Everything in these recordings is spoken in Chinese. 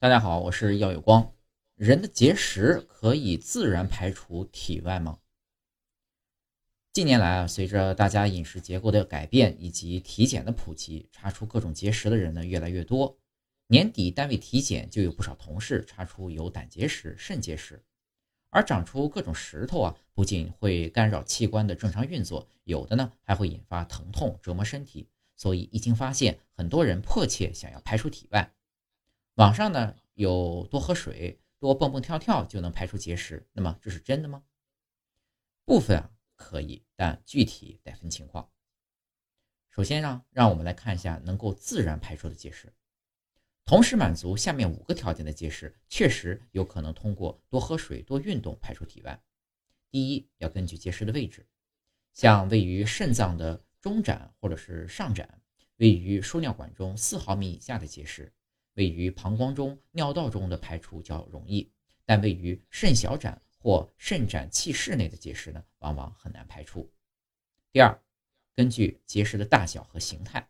大家好，我是耀有光。人的结石可以自然排出体外吗？近年来啊，随着大家饮食结构的改变以及体检的普及，查出各种结石的人呢越来越多。年底单位体检就有不少同事查出有胆结石、肾结石。而长出各种石头啊，不仅会干扰器官的正常运作，有的呢还会引发疼痛折磨身体。所以一经发现，很多人迫切想要排出体外。网上呢有多喝水、多蹦蹦跳跳就能排出结石，那么这是真的吗？部分啊可以，但具体得分情况。首先呢，让我们来看一下能够自然排出的结石。同时满足下面五个条件的结石，确实有可能通过多喝水、多运动排出体外。第一，要根据结石的位置，像位于肾脏的中展或者是上展，位于输尿管中四毫米以下的结石。位于膀胱中、尿道中的排出较容易，但位于肾小展或肾展气室内的结石呢，往往很难排出。第二，根据结石的大小和形态，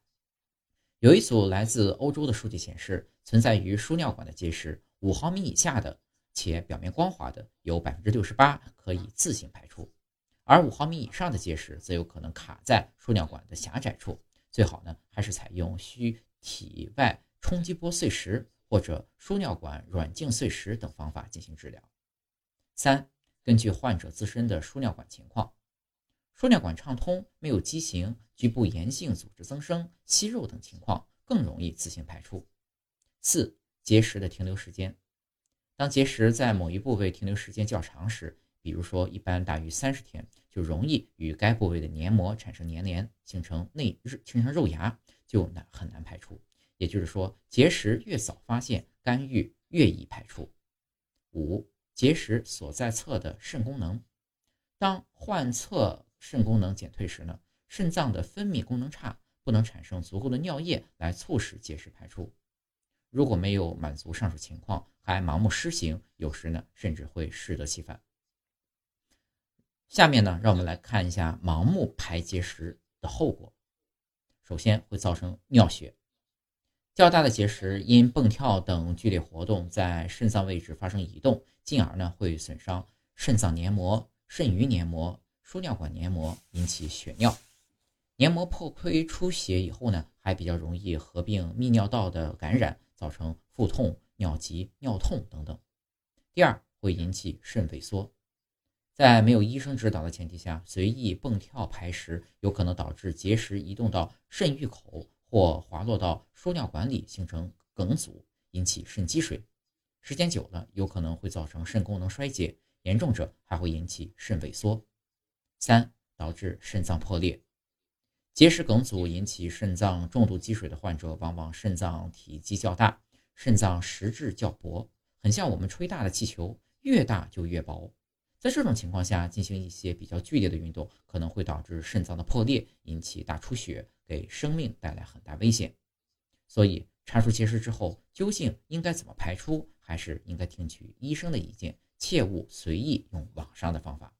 有一组来自欧洲的数据显示，存在于输尿管的结石，五毫米以下的且表面光滑的，有百分之六十八可以自行排出，而五毫米以上的结石则有可能卡在输尿管的狭窄处，最好呢还是采用需体外。冲击波碎石或者输尿管软镜碎石等方法进行治疗。三、根据患者自身的输尿管情况，输尿管畅通、没有畸形、局部炎性组织增生、息肉等情况，更容易自行排出。四、结石的停留时间，当结石在某一部位停留时间较长时，比如说一般大于三十天，就容易与该部位的黏膜产生粘连，形成内形成肉芽，就难很难排出。也就是说，结石越早发现，干预越易排出。五、结石所在侧的肾功能，当患侧肾功能减退时呢，肾脏的分泌功能差，不能产生足够的尿液来促使结石排出。如果没有满足上述情况，还盲目施行，有时呢甚至会适得其反。下面呢，让我们来看一下盲目排结石的后果。首先会造成尿血。较大的结石因蹦跳等剧烈活动，在肾脏位置发生移动，进而呢会损伤肾脏黏膜、肾盂黏膜、输尿管黏膜，引起血尿。黏膜破溃出血以后呢，还比较容易合并泌尿道的感染，造成腹痛、尿急、尿痛等等。第二，会引起肾萎缩，在没有医生指导的前提下，随意蹦跳排石，有可能导致结石移动到肾盂口。或滑落到输尿管里，形成梗阻，引起肾积水。时间久了，有可能会造成肾功能衰竭，严重者还会引起肾萎缩。三、导致肾脏破裂。结石梗阻引起肾脏重度积水的患者，往往肾脏体积较大，肾脏实质较薄，很像我们吹大的气球，越大就越薄。在这种情况下，进行一些比较剧烈的运动，可能会导致肾脏的破裂，引起大出血。给生命带来很大危险，所以查出结石之后，究竟应该怎么排出，还是应该听取医生的意见，切勿随意用网上的方法。